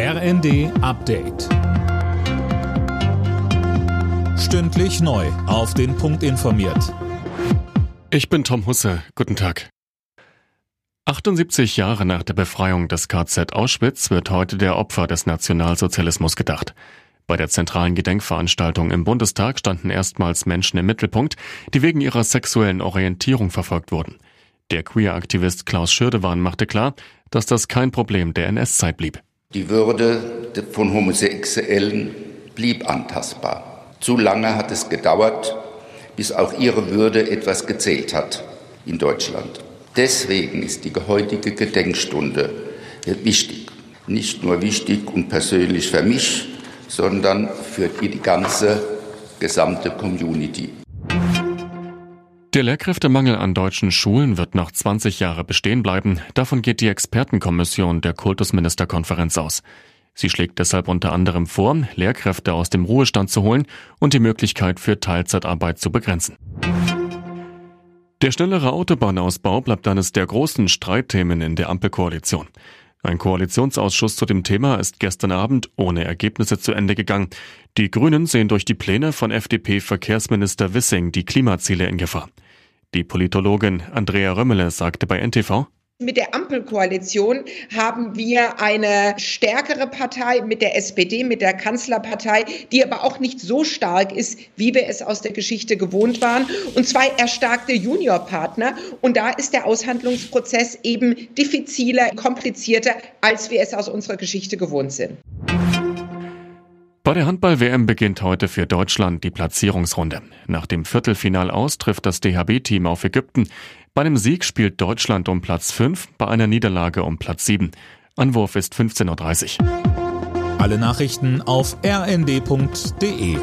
RND Update. Stündlich neu. Auf den Punkt informiert. Ich bin Tom Husse. Guten Tag. 78 Jahre nach der Befreiung des KZ Auschwitz wird heute der Opfer des Nationalsozialismus gedacht. Bei der zentralen Gedenkveranstaltung im Bundestag standen erstmals Menschen im Mittelpunkt, die wegen ihrer sexuellen Orientierung verfolgt wurden. Der Queer-Aktivist Klaus Schürdewan machte klar, dass das kein Problem der NS-Zeit blieb. Die Würde von Homosexuellen blieb antastbar. Zu lange hat es gedauert, bis auch ihre Würde etwas gezählt hat in Deutschland. Deswegen ist die heutige Gedenkstunde wichtig. Nicht nur wichtig und persönlich für mich, sondern für die ganze gesamte Community. Der Lehrkräftemangel an deutschen Schulen wird noch 20 Jahre bestehen bleiben. Davon geht die Expertenkommission der Kultusministerkonferenz aus. Sie schlägt deshalb unter anderem vor, Lehrkräfte aus dem Ruhestand zu holen und die Möglichkeit für Teilzeitarbeit zu begrenzen. Der schnellere Autobahnausbau bleibt eines der großen Streitthemen in der Ampelkoalition. Ein Koalitionsausschuss zu dem Thema ist gestern Abend ohne Ergebnisse zu Ende gegangen. Die Grünen sehen durch die Pläne von FDP-Verkehrsminister Wissing die Klimaziele in Gefahr. Die Politologin Andrea Römmele sagte bei NTV, mit der Ampelkoalition haben wir eine stärkere Partei mit der SPD, mit der Kanzlerpartei, die aber auch nicht so stark ist, wie wir es aus der Geschichte gewohnt waren. Und zwei erstarkte Juniorpartner. Und da ist der Aushandlungsprozess eben diffiziler, komplizierter, als wir es aus unserer Geschichte gewohnt sind. Bei der Handball-WM beginnt heute für Deutschland die Platzierungsrunde. Nach dem Viertelfinal aus trifft das DHB-Team auf Ägypten. Bei einem Sieg spielt Deutschland um Platz 5, bei einer Niederlage um Platz 7. Anwurf ist 15.30 Uhr. Alle Nachrichten auf rnd.de